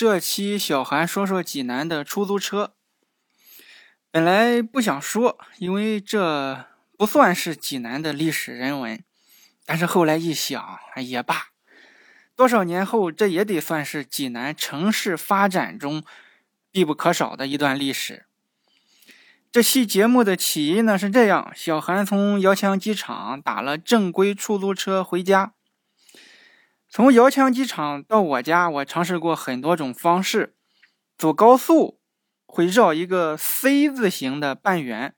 这期小韩说说济南的出租车。本来不想说，因为这不算是济南的历史人文。但是后来一想，也罢，多少年后，这也得算是济南城市发展中必不可少的一段历史。这期节目的起因呢是这样：小韩从遥墙机场打了正规出租车回家。从遥墙机场到我家，我尝试过很多种方式。走高速会绕一个 C 字形的半圆，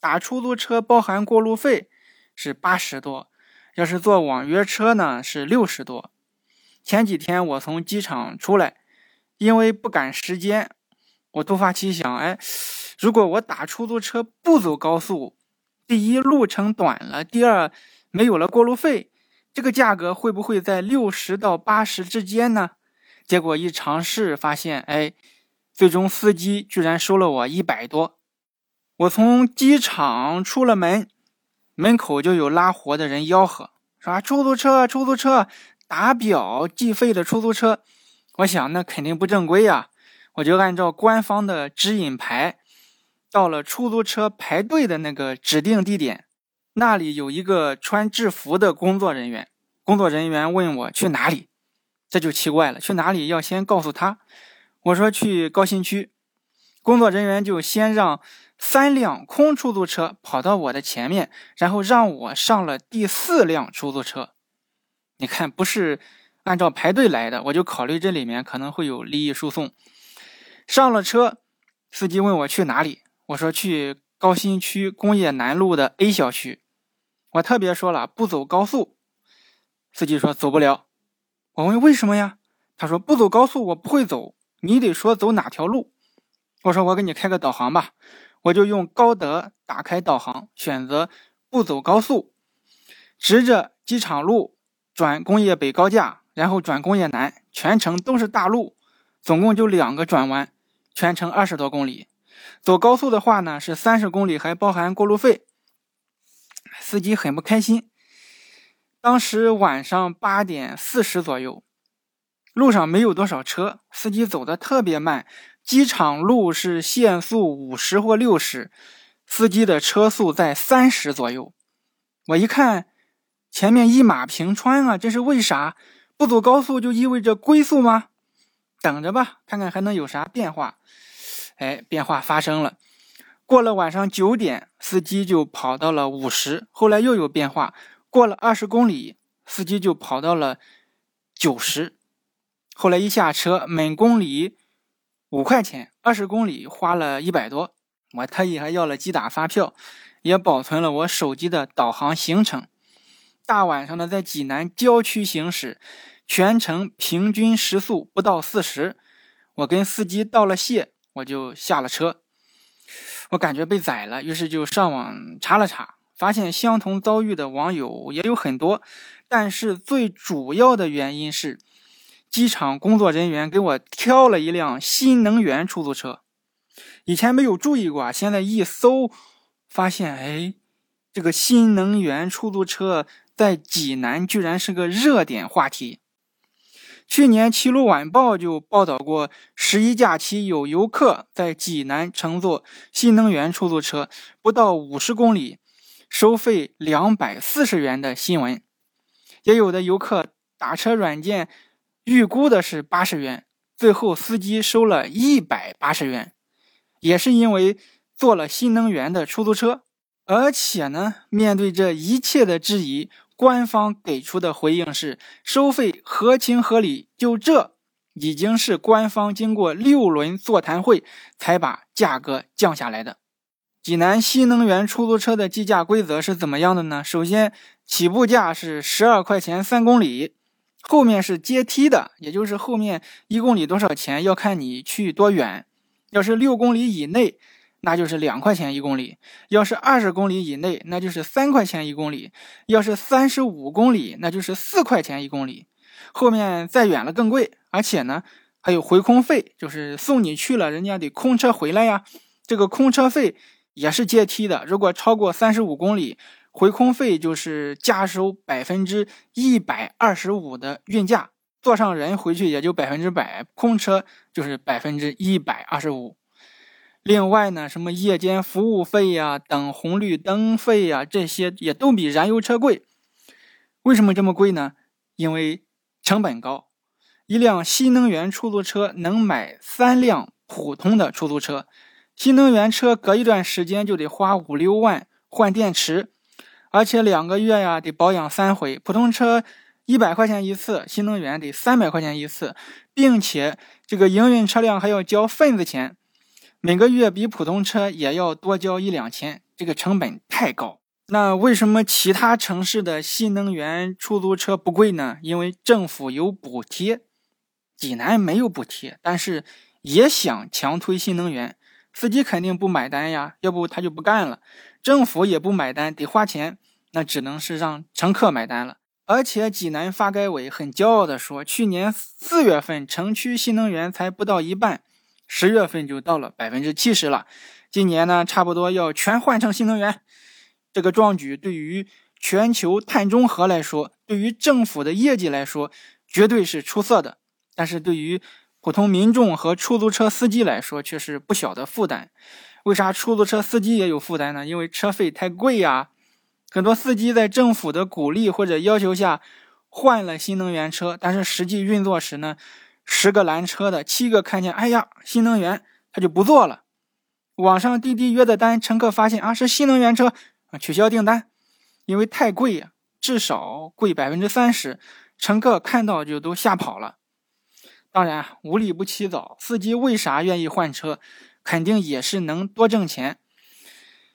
打出租车包含过路费是八十多，要是坐网约车呢是六十多。前几天我从机场出来，因为不赶时间，我突发奇想，哎，如果我打出租车不走高速，第一路程短了，第二没有了过路费。这个价格会不会在六十到八十之间呢？结果一尝试发现，哎，最终司机居然收了我一百多。我从机场出了门，门口就有拉活的人吆喝，说出租车，出租车，打表计费的出租车。我想那肯定不正规呀，我就按照官方的指引牌，到了出租车排队的那个指定地点。那里有一个穿制服的工作人员，工作人员问我去哪里，这就奇怪了，去哪里要先告诉他。我说去高新区，工作人员就先让三辆空出租车跑到我的前面，然后让我上了第四辆出租车。你看，不是按照排队来的，我就考虑这里面可能会有利益输送。上了车，司机问我去哪里，我说去。高新区工业南路的 A 小区，我特别说了不走高速，司机说走不了。我问为什么呀？他说不走高速我不会走，你得说走哪条路。我说我给你开个导航吧，我就用高德打开导航，选择不走高速，直着机场路转工业北高架，然后转工业南，全程都是大路，总共就两个转弯，全程二十多公里。走高速的话呢，是三十公里，还包含过路费。司机很不开心。当时晚上八点四十左右，路上没有多少车，司机走的特别慢。机场路是限速五十或六十，司机的车速在三十左右。我一看，前面一马平川啊，这是为啥？不走高速就意味着龟速吗？等着吧，看看还能有啥变化。哎，变化发生了。过了晚上九点，司机就跑到了五十。后来又有变化，过了二十公里，司机就跑到了九十。后来一下车，每公里五块钱，二十公里花了一百多。我特意还要了机打发票，也保存了我手机的导航行程。大晚上的在济南郊区行驶，全程平均时速不到四十。我跟司机道了谢。我就下了车，我感觉被宰了，于是就上网查了查，发现相同遭遇的网友也有很多，但是最主要的原因是，机场工作人员给我挑了一辆新能源出租车，以前没有注意过，现在一搜发现，哎，这个新能源出租车在济南居然是个热点话题。去年《齐鲁晚报》就报道过，十一假期有游客在济南乘坐新能源出租车，不到五十公里，收费两百四十元的新闻。也有的游客打车软件预估的是八十元，最后司机收了一百八十元，也是因为坐了新能源的出租车。而且呢，面对这一切的质疑。官方给出的回应是收费合情合理，就这已经是官方经过六轮座谈会才把价格降下来的。济南新能源出租车的计价规则是怎么样的呢？首先，起步价是十二块钱三公里，后面是阶梯的，也就是后面一公里多少钱要看你去多远，要是六公里以内。那就是两块钱一公里，要是二十公里以内，那就是三块钱一公里；要是三十五公里，那就是四块钱一公里。后面再远了更贵，而且呢还有回空费，就是送你去了，人家得空车回来呀。这个空车费也是阶梯的，如果超过三十五公里，回空费就是加收百分之一百二十五的运价。坐上人回去也就百分之百，空车就是百分之一百二十五。另外呢，什么夜间服务费呀、等红绿灯费呀，这些也都比燃油车贵。为什么这么贵呢？因为成本高。一辆新能源出租车能买三辆普通的出租车，新能源车隔一段时间就得花五六万换电池，而且两个月呀得保养三回。普通车。一百块钱一次，新能源得三百块钱一次，并且这个营运车辆还要交份子钱，每个月比普通车也要多交一两千，这个成本太高。那为什么其他城市的新能源出租车不贵呢？因为政府有补贴，济南没有补贴，但是也想强推新能源，司机肯定不买单呀，要不他就不干了。政府也不买单，得花钱，那只能是让乘客买单了。而且济南发改委很骄傲地说，去年四月份城区新能源才不到一半，十月份就到了百分之七十了。今年呢，差不多要全换成新能源。这个壮举对于全球碳中和来说，对于政府的业绩来说，绝对是出色的。但是对于普通民众和出租车司机来说，却是不小的负担。为啥出租车司机也有负担呢？因为车费太贵呀。很多司机在政府的鼓励或者要求下换了新能源车，但是实际运作时呢，十个拦车的七个看见，哎呀，新能源他就不做了。网上滴滴约的单，乘客发现啊是新能源车，取消订单，因为太贵呀，至少贵百分之三十，乘客看到就都吓跑了。当然，无利不起早，司机为啥愿意换车？肯定也是能多挣钱。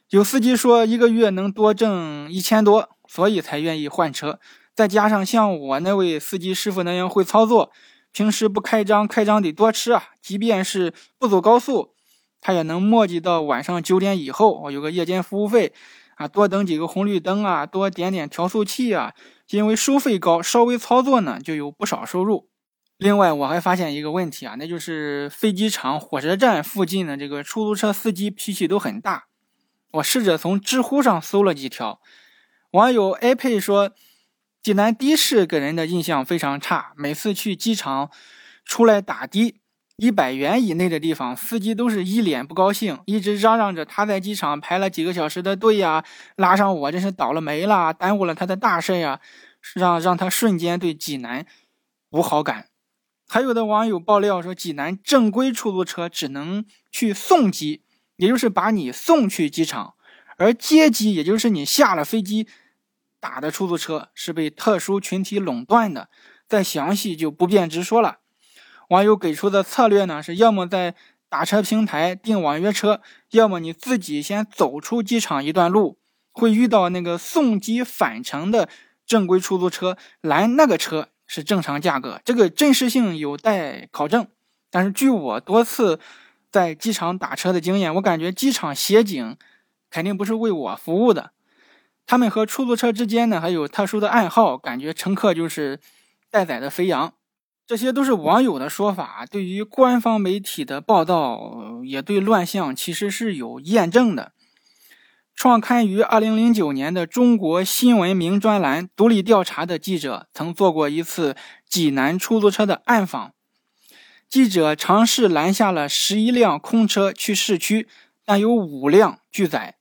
有司机说一个月能多挣一千多，所以才愿意换车。再加上像我那位司机师傅那样会操作，平时不开张，开张得多吃啊。即便是不走高速，他也能磨叽到晚上九点以后，我有个夜间服务费啊，多等几个红绿灯啊，多点点调速器啊。因为收费高，稍微操作呢就有不少收入。另外，我还发现一个问题啊，那就是飞机场、火车站附近的这个出租车司机脾气都很大。我试着从知乎上搜了几条，网友 A 佩说，济南的士给人的印象非常差，每次去机场出来打的，一百元以内的地方，司机都是一脸不高兴，一直嚷嚷着他在机场排了几个小时的队呀，拉上我真是倒了霉了，耽误了他的大事呀，让让他瞬间对济南无好感。还有的网友爆料说，济南正规出租车只能去送机。也就是把你送去机场，而接机，也就是你下了飞机打的出租车，是被特殊群体垄断的。再详细就不便直说了。网友给出的策略呢，是要么在打车平台订网约车，要么你自己先走出机场一段路，会遇到那个送机返程的正规出租车，拦那个车是正常价格，这个真实性有待考证。但是据我多次。在机场打车的经验，我感觉机场协警肯定不是为我服务的。他们和出租车之间呢还有特殊的暗号，感觉乘客就是待宰的肥羊。这些都是网友的说法，对于官方媒体的报道，也对乱象其实是有验证的。创刊于二零零九年的《中国新闻名专栏》独立调查的记者曾做过一次济南出租车的暗访。记者尝试拦下了十一辆空车去市区，但有五辆拒载，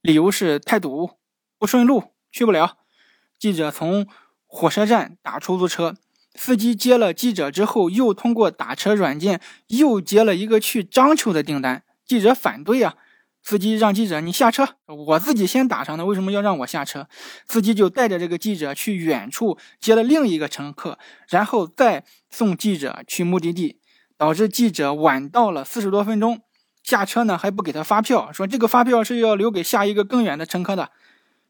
理由是太堵、不顺路，去不了。记者从火车站打出租车，司机接了记者之后，又通过打车软件又接了一个去章丘的订单。记者反对啊。司机让记者你下车，我自己先打上的，为什么要让我下车？司机就带着这个记者去远处接了另一个乘客，然后再送记者去目的地，导致记者晚到了四十多分钟。下车呢还不给他发票，说这个发票是要留给下一个更远的乘客的，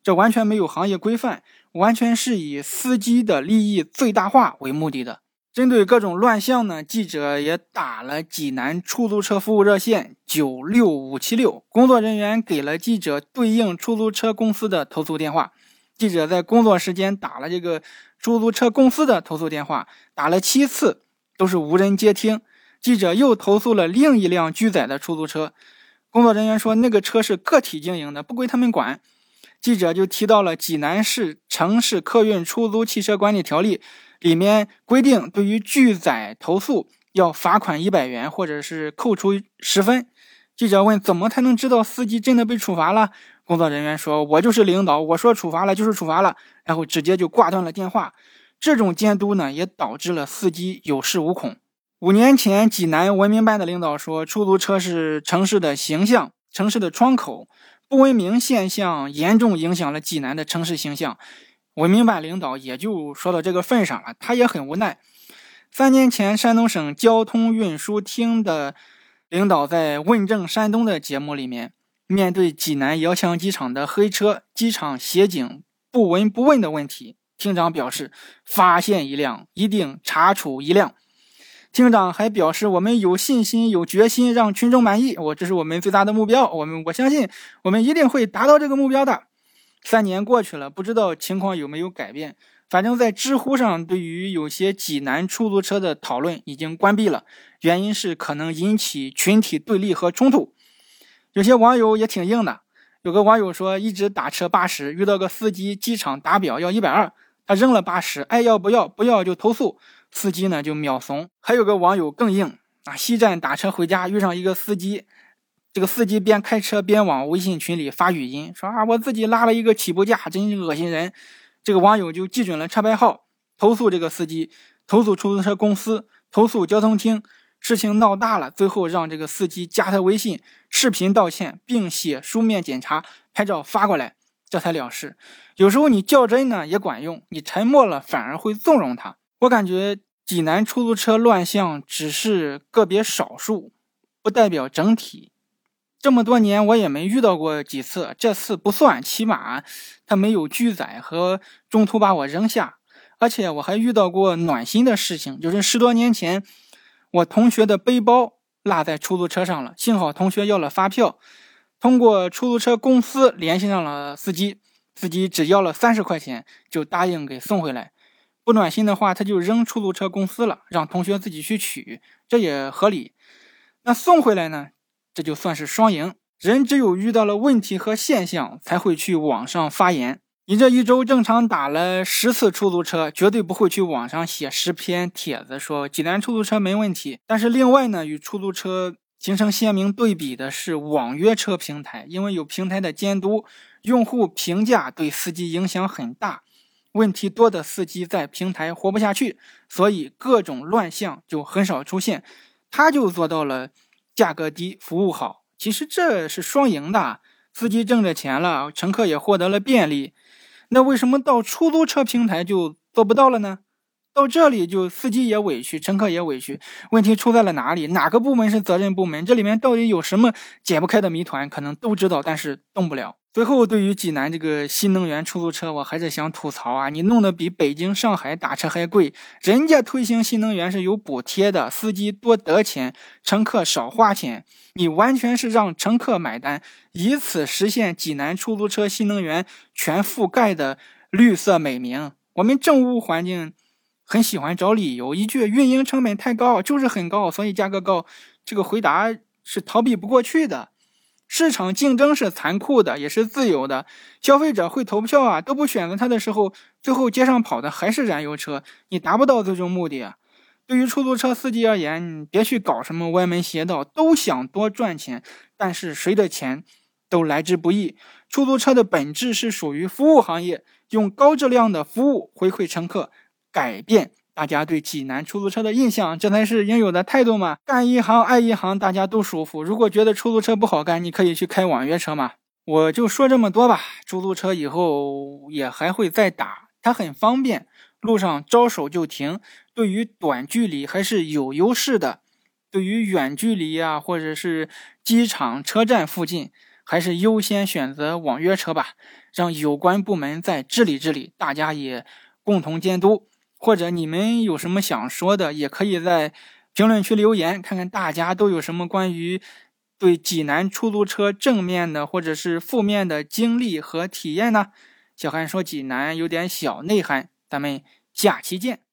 这完全没有行业规范，完全是以司机的利益最大化为目的的。针对各种乱象呢，记者也打了济南出租车服务热线九六五七六，工作人员给了记者对应出租车公司的投诉电话。记者在工作时间打了这个出租车公司的投诉电话，打了七次都是无人接听。记者又投诉了另一辆拒载的出租车，工作人员说那个车是个体经营的，不归他们管。记者就提到了济南市城市客运出租汽车管理条例。里面规定，对于拒载投诉要罚款一百元，或者是扣除十分。记者问：“怎么才能知道司机真的被处罚了？”工作人员说：“我就是领导，我说处罚了就是处罚了。”然后直接就挂断了电话。这种监督呢，也导致了司机有恃无恐。五年前，济南文明办的领导说，出租车是城市的形象，城市的窗口，不文明现象严重影响了济南的城市形象。文明办领导也就说到这个份上了，他也很无奈。三年前，山东省交通运输厅的。领导在问政山东的节目里面，面对济南遥墙机场的黑车、机场协警不闻不问的问题，厅长表示：发现一辆一定查处一辆。厅长还表示：我们有信心、有决心让群众满意，我这是我们最大的目标。我们我相信我们一定会达到这个目标的。三年过去了，不知道情况有没有改变。反正，在知乎上，对于有些济南出租车的讨论已经关闭了，原因是可能引起群体对立和冲突。有些网友也挺硬的，有个网友说，一直打车八十，遇到个司机机场打表要一百二，他扔了八十，爱要不要，不要就投诉，司机呢就秒怂。还有个网友更硬啊，西站打车回家，遇上一个司机，这个司机边开车边往微信群里发语音，说啊，我自己拉了一个起步价，真恶心人。这个网友就记准了车牌号，投诉这个司机，投诉出租车公司，投诉交通厅。事情闹大了，最后让这个司机加他微信，视频道歉，并写书面检查，拍照发过来，这才了事。有时候你较真呢也管用，你沉默了反而会纵容他。我感觉济南出租车乱象只是个别少数，不代表整体。这么多年我也没遇到过几次，这次不算，起码他没有拒载和中途把我扔下。而且我还遇到过暖心的事情，就是十多年前我同学的背包落在出租车上了，幸好同学要了发票，通过出租车公司联系上了司机，司机只要了三十块钱就答应给送回来。不暖心的话，他就扔出租车公司了，让同学自己去取，这也合理。那送回来呢？这就算是双赢。人只有遇到了问题和现象，才会去网上发言。你这一周正常打了十次出租车，绝对不会去网上写十篇帖子说济南出租车没问题。但是另外呢，与出租车形成鲜明对比的是网约车平台，因为有平台的监督，用户评价对司机影响很大。问题多的司机在平台活不下去，所以各种乱象就很少出现。他就做到了。价格低，服务好，其实这是双赢的。司机挣着钱了，乘客也获得了便利。那为什么到出租车平台就做不到了呢？到这里就司机也委屈，乘客也委屈。问题出在了哪里？哪个部门是责任部门？这里面到底有什么解不开的谜团？可能都知道，但是动不了。最后，对于济南这个新能源出租车，我还是想吐槽啊！你弄得比北京、上海打车还贵，人家推行新能源是有补贴的，司机多得钱，乘客少花钱，你完全是让乘客买单，以此实现济南出租车新能源全覆盖的绿色美名。我们政务环境很喜欢找理由，一句运营成本太高，就是很高，所以价格高，这个回答是逃避不过去的。市场竞争是残酷的，也是自由的。消费者会投票啊，都不选择它的时候，最后街上跑的还是燃油车，你达不到最终目的啊。对于出租车司机而言，别去搞什么歪门邪道，都想多赚钱，但是谁的钱都来之不易。出租车的本质是属于服务行业，用高质量的服务回馈乘客，改变。大家对济南出租车的印象，这才是应有的态度嘛！干一行爱一行，大家都舒服。如果觉得出租车不好干，你可以去开网约车嘛。我就说这么多吧。出租车以后也还会再打，它很方便，路上招手就停，对于短距离还是有优势的。对于远距离呀，或者是机场、车站附近，还是优先选择网约车吧。让有关部门再治理治理，大家也共同监督。或者你们有什么想说的，也可以在评论区留言，看看大家都有什么关于对济南出租车正面的或者是负面的经历和体验呢？小韩说济南有点小内涵，咱们下期见。